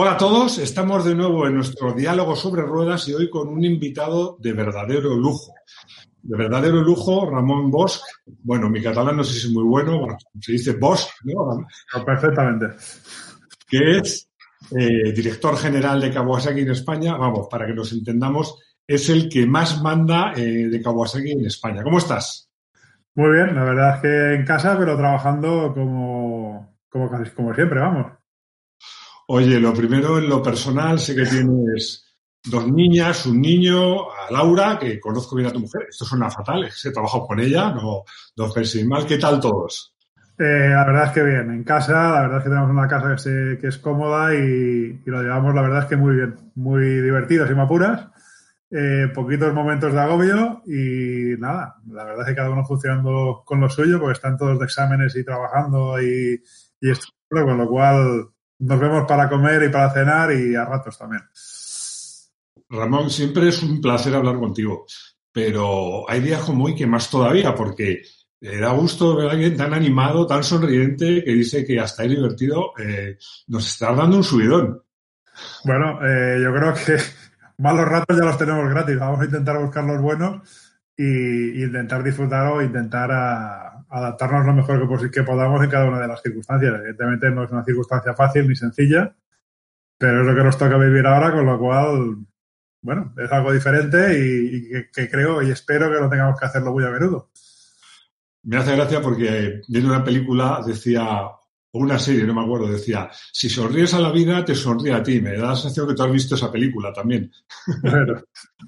Hola a todos, estamos de nuevo en nuestro diálogo sobre ruedas y hoy con un invitado de verdadero lujo. De verdadero lujo, Ramón Bosch. Bueno, mi catalán no sé si es muy bueno, se dice Bosch, ¿no? perfectamente. Que es eh, director general de Kawasaki en España. Vamos, para que nos entendamos, es el que más manda eh, de Kawasaki en España. ¿Cómo estás? Muy bien, la verdad es que en casa, pero trabajando como, como, como siempre, vamos. Oye, lo primero en lo personal, sé que tienes dos niñas, un niño, a Laura, que conozco bien a tu mujer. Esto suena fatal, he trabajado con ella, no, no penséis mal. ¿Qué tal todos? Eh, la verdad es que bien, en casa, la verdad es que tenemos una casa que, es cómoda y, lo llevamos, la verdad es que muy bien, muy divertidos y me apuras. Eh, poquitos momentos de agobio y nada, la verdad es que cada uno funcionando con lo suyo porque están todos de exámenes y trabajando y, y esto, con lo cual nos vemos para comer y para cenar y a ratos también. Ramón, siempre es un placer hablar contigo, pero hay días como hoy que más todavía, porque da gusto ver a alguien tan animado, tan sonriente, que dice que hasta es divertido, eh, nos está dando un subidón. Bueno, eh, yo creo que malos ratos ya los tenemos gratis. Vamos a intentar buscar los buenos y, intentar disfrutar o intentar adaptarnos lo mejor que, que, podamos en cada una de las circunstancias. Evidentemente no es una circunstancia fácil ni sencilla, pero es lo que nos toca vivir ahora, con lo cual, bueno, es algo diferente y, que, creo y espero que no tengamos que hacerlo muy a menudo. Me hace gracia porque viendo una película decía, o una serie, no me acuerdo, decía, si sonríes a la vida, te sonríe a ti. Me da la sensación que tú has visto esa película también. Bueno,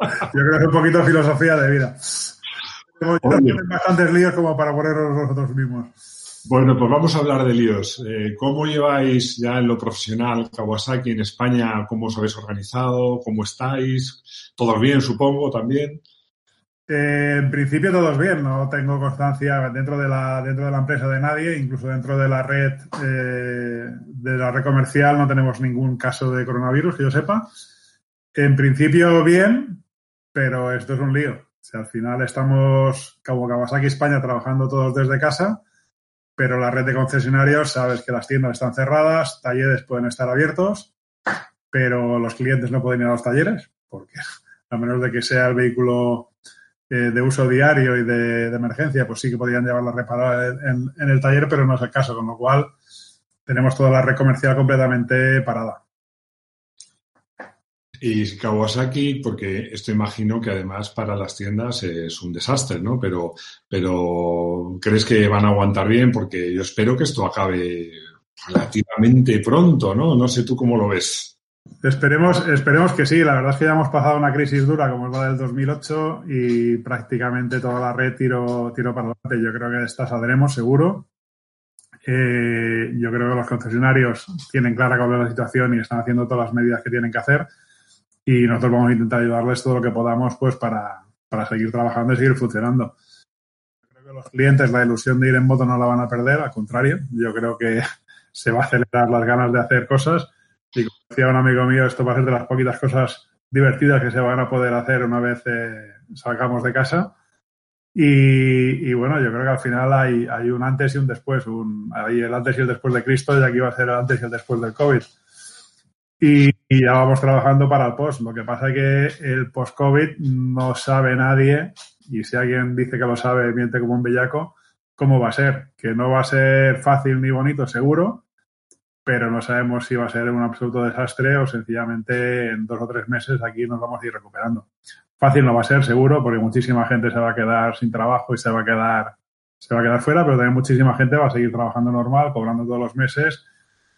yo creo que es un poquito de filosofía de vida. Tenemos bastantes líos como para ponernos nosotros mismos. Bueno, pues vamos a hablar de líos. Eh, ¿Cómo lleváis ya en lo profesional Kawasaki en España? ¿Cómo os habéis organizado? ¿Cómo estáis? ¿Todos bien, supongo, también? Eh, en principio todos bien, no tengo constancia dentro de la dentro de la empresa de nadie, incluso dentro de la red eh, de la red comercial no tenemos ningún caso de coronavirus que yo sepa. En principio bien, pero esto es un lío. O al final estamos como Kawasaki España trabajando todos desde casa, pero la red de concesionarios sabes que las tiendas están cerradas, talleres pueden estar abiertos, pero los clientes no pueden ir a los talleres porque a menos de que sea el vehículo eh, de uso diario y de, emergencia, pues sí que podrían llevarla reparada en, en, el taller, pero no es el caso, con lo cual tenemos toda la red comercial completamente parada. Y Kawasaki, porque esto imagino que además para las tiendas es un desastre, ¿no? Pero, pero ¿crees que van a aguantar bien? Porque yo espero que esto acabe relativamente pronto, ¿no? No sé tú cómo lo ves. Esperemos, esperemos que sí. La verdad es que ya hemos pasado una crisis dura como es la del 2008 y prácticamente toda la red tiro, tiro para adelante. Yo creo que esta saldremos seguro. Eh, yo creo que los concesionarios tienen clara cuál es la situación y están haciendo todas las medidas que tienen que hacer. Y nosotros vamos a intentar ayudarles todo lo que podamos pues para, para seguir trabajando y seguir funcionando. Creo que los clientes la ilusión de ir en moto no la van a perder, al contrario. Yo creo que se va a acelerar las ganas de hacer cosas y como decía un amigo mío, esto va a ser de las poquitas cosas divertidas que se van a poder hacer una vez eh, salgamos de casa. Y, bueno, yo creo que al final hay, hay un antes y un después. Un, hay el antes y el después de Cristo y aquí va a ser el antes y el después del COVID. Y, ya vamos trabajando para el post. Lo que pasa es que el post-COVID no sabe nadie, y si alguien dice que lo sabe, miente como un bellaco, cómo va a ser. Que no va a ser fácil ni bonito, seguro, pero no sabemos si va a ser un absoluto desastre o sencillamente en dos o tres meses aquí nos vamos a ir recuperando. Fácil no va a ser, seguro, porque muchísima gente se va a quedar sin trabajo y se va a quedar, se va a quedar fuera, pero también muchísima gente va a seguir trabajando normal, cobrando todos los meses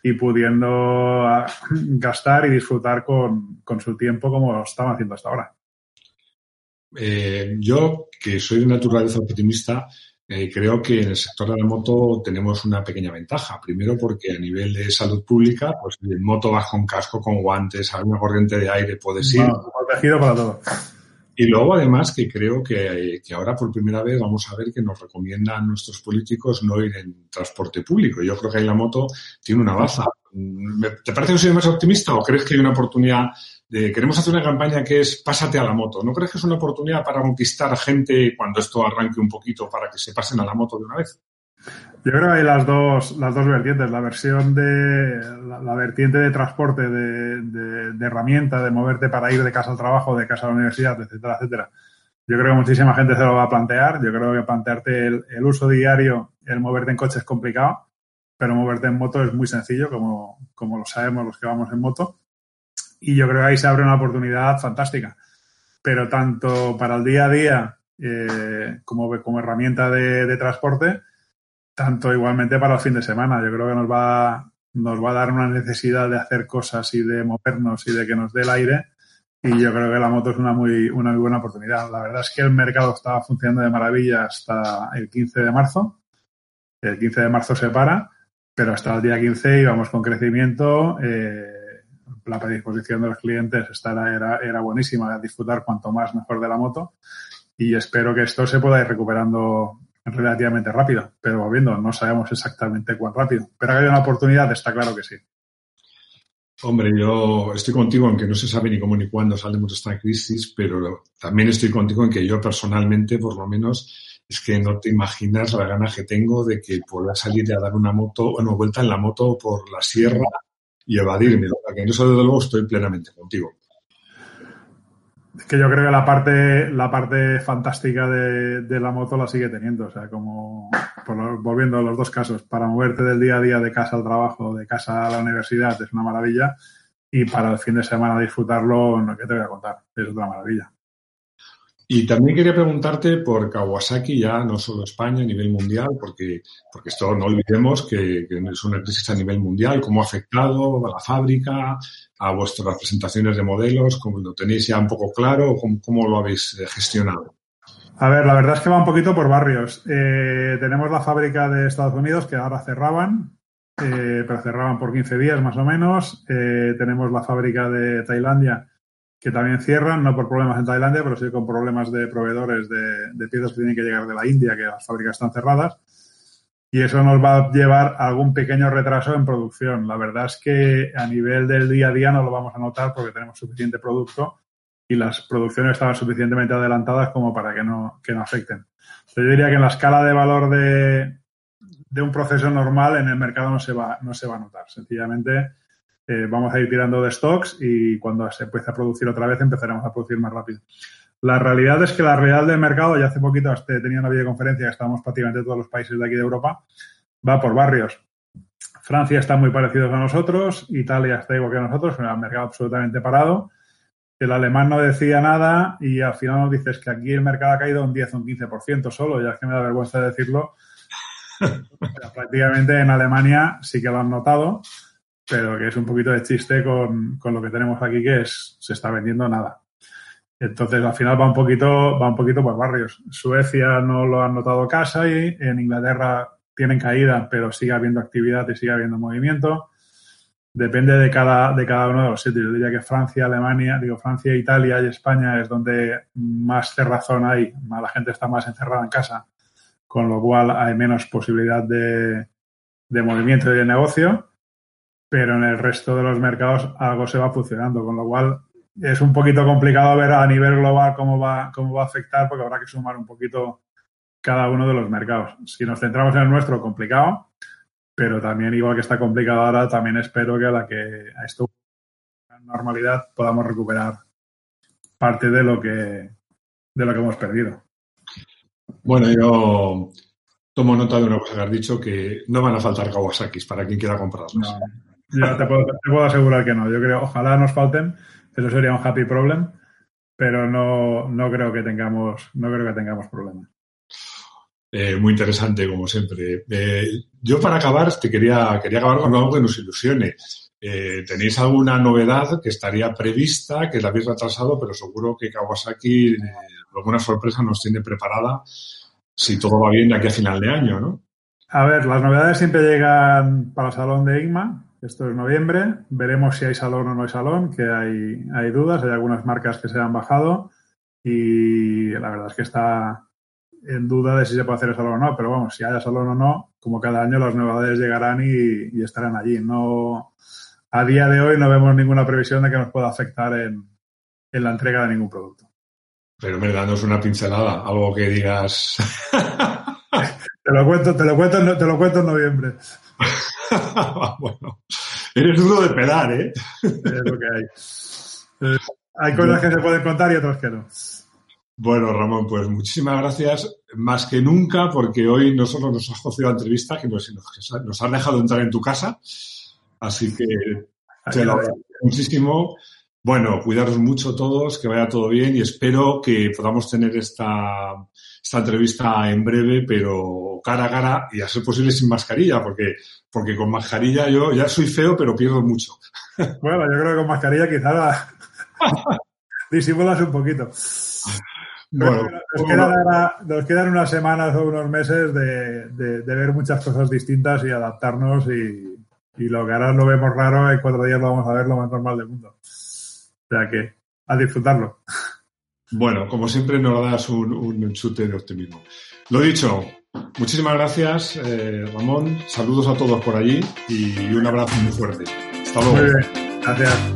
y pudiendo ah, gastar y disfrutar con, con su tiempo como lo estaban haciendo hasta ahora. Eh, yo, que soy de naturaleza optimista, eh, creo que en el sector de la moto tenemos una pequeña ventaja. Primero porque a nivel de salud pública, pues en moto vas con casco, con guantes, a una corriente de aire puedes ir. protegido para todo. Y luego, además, que creo que, que, ahora por primera vez vamos a ver que nos recomiendan nuestros políticos no ir en transporte público. Yo creo que ahí la moto tiene una baza. ¿Te parece que soy más optimista o crees que hay una oportunidad queremos hacer una campaña que es pásate a la moto. ¿No crees que es una oportunidad para conquistar gente cuando esto arranque un poquito para que se pasen a la moto de una vez? Yo creo que hay las dos, las dos vertientes. La versión de la, vertiente de transporte, de, herramienta, de moverte para ir de casa al trabajo, de casa a la universidad, etcétera, etcétera. Yo creo que muchísima gente se lo va a plantear. Yo creo que plantearte el, uso diario, el moverte en coche es complicado, pero moverte en moto es muy sencillo, como, como lo sabemos los que vamos en moto. Y yo creo que ahí se abre una oportunidad fantástica. Pero tanto para el día a día eh, como, como herramienta de transporte, tanto igualmente para el fin de semana. Yo creo que nos va, nos va a dar una necesidad de hacer cosas y de movernos y de que nos dé el aire. Y yo creo que la moto es una muy, una muy buena oportunidad. La verdad es que el mercado estaba funcionando de maravilla hasta el 15 de marzo. El 15 de marzo se para, pero hasta el día 15 íbamos con crecimiento. Eh, la predisposición de los clientes estará, era, era buenísima, disfrutar cuanto más mejor de la moto. Y espero que esto se pueda ir recuperando relativamente rápido, pero volviendo, no sabemos exactamente cuán rápido. Pero que hay una oportunidad, está claro que sí. Hombre, yo estoy contigo en que no se sabe ni cómo ni cuándo saldremos de esta crisis, pero también estoy contigo en que yo personalmente, por lo menos, es que no te imaginas la gana que tengo de que pueda salir a dar una moto, bueno, vuelta en la moto por la sierra y evadirme. en eso, desde luego, estoy plenamente contigo que yo creo que la parte, la parte fantástica de, la moto la sigue teniendo. O sea, como volviendo a los dos casos, para moverte del día a día de casa al trabajo, de casa a la universidad, es una maravilla. Y para el fin de semana disfrutarlo, no, ¿qué te voy a contar? Es otra maravilla. Y también quería preguntarte por Kawasaki, ya no solo España, a nivel mundial, porque, porque esto no olvidemos que, es una crisis a nivel mundial, cómo ha afectado a la fábrica, a vuestras presentaciones de modelos, cómo lo tenéis ya un poco claro, cómo, cómo lo habéis eh, gestionado. A ver, la verdad es que va un poquito por barrios. Eh, tenemos la fábrica de Estados Unidos que ahora cerraban, eh, pero cerraban por 15 días más o menos. tenemos la fábrica de Tailandia que también cierran, no por problemas en Tailandia, pero sí con problemas de proveedores de, piezas que tienen que llegar de la India, que las fábricas están cerradas. Y eso nos va a llevar a algún pequeño retraso en producción. La verdad es que a nivel del día a día no lo vamos a notar porque tenemos suficiente producto y las producciones estaban suficientemente adelantadas como para que no, que no afecten. yo diría que en la escala de valor de, de un proceso normal en el mercado no se va, no se va a notar. Sencillamente eh, vamos a ir tirando de stocks y cuando se empiece a producir otra vez empezaremos a producir más rápido. La realidad es que la realidad del mercado, ya hace poquito tenía una videoconferencia, estábamos prácticamente todos los países de aquí de Europa, va por barrios. Francia está muy parecido a nosotros, Italia está igual que nosotros, el mercado absolutamente parado. El alemán no decía nada y al final nos dices que aquí el mercado ha caído un 10 o un 15% solo, ya es que me da vergüenza decirlo. prácticamente en Alemania sí que lo han notado pero que es un poquito de chiste con, con, lo que tenemos aquí, que es se está vendiendo nada. Entonces, al final va un poquito, va un poquito por barrios. Suecia no lo han notado casa y en Inglaterra tienen caída, pero sigue habiendo actividad y sigue habiendo movimiento. Depende de cada, de cada uno de los sitios. Yo diría que Francia, Alemania, digo Francia, Italia y España es donde más cerrazón hay. La gente está más encerrada en casa, con lo cual hay menos posibilidad de, de movimiento y de negocio pero en el resto de los mercados algo se va funcionando, con lo cual es un poquito complicado ver a nivel global cómo va, cómo va a afectar, porque habrá que sumar un poquito cada uno de los mercados. Si nos centramos en el nuestro, complicado, pero también, igual que está complicado ahora, también espero que a la que a esto normalidad podamos recuperar parte de lo que de lo que hemos perdido. Bueno, yo tomo nota de una cosa que has dicho, que no van a faltar Kawasaki's para quien quiera comprarlos. Ya te puedo, asegurar que no. Yo creo, ojalá nos falten, eso sería un happy problem, pero no, no creo que tengamos, no creo que tengamos problemas. Eh, muy interesante, como siempre. Eh, yo para acabar, te quería, quería acabar con algo que nos ilusione. Eh, ¿Tenéis alguna novedad que estaría prevista, que la habéis retrasado, pero seguro que Kawasaki alguna sorpresa nos tiene preparada si todo va bien de aquí a final de año, ¿no? A ver, las novedades siempre llegan para el salón de IGMA, esto es noviembre. Veremos si hay salón o no hay salón, que hay, hay dudas. Hay algunas marcas que se han bajado y la verdad es que está en duda de si se puede hacer el salón o no. Pero vamos, si haya salón o no, como cada año las novedades llegarán y, estarán allí. No, a día de hoy no vemos ninguna previsión de que nos pueda afectar en, la entrega de ningún producto. Pero me danos una pincelada, algo que digas. Te lo cuento, te lo cuento, te lo cuento en noviembre. bueno, eres duro de pelar, ¿eh? Es lo que hay. Eh, hay cosas que se pueden contar y otras que no. Bueno, Ramón, pues muchísimas gracias, más que nunca, porque hoy no solo nos has cocido la entrevista, que nos, nos has dejado entrar en tu casa, así que te lo agradezco muchísimo. Bueno, cuidaros mucho todos, que vaya todo bien y espero que podamos tener esta, esta entrevista en breve, pero cara a cara y a ser posible sin mascarilla, porque, porque con mascarilla yo ya soy feo, pero pierdo mucho. Bueno, yo creo que con mascarilla quizá disimulas un poquito. Bueno, nos, quedan, unas semanas o unos meses de, ver muchas cosas distintas y adaptarnos y, lo que ahora lo vemos raro, en cuatro días lo vamos a ver lo más normal del mundo. O sea que, a disfrutarlo. Bueno, como siempre nos das un, un chute de optimismo. Lo dicho, muchísimas gracias, eh, Ramón. Saludos a todos por allí y un abrazo muy fuerte. Hasta luego. Muy bien, gracias.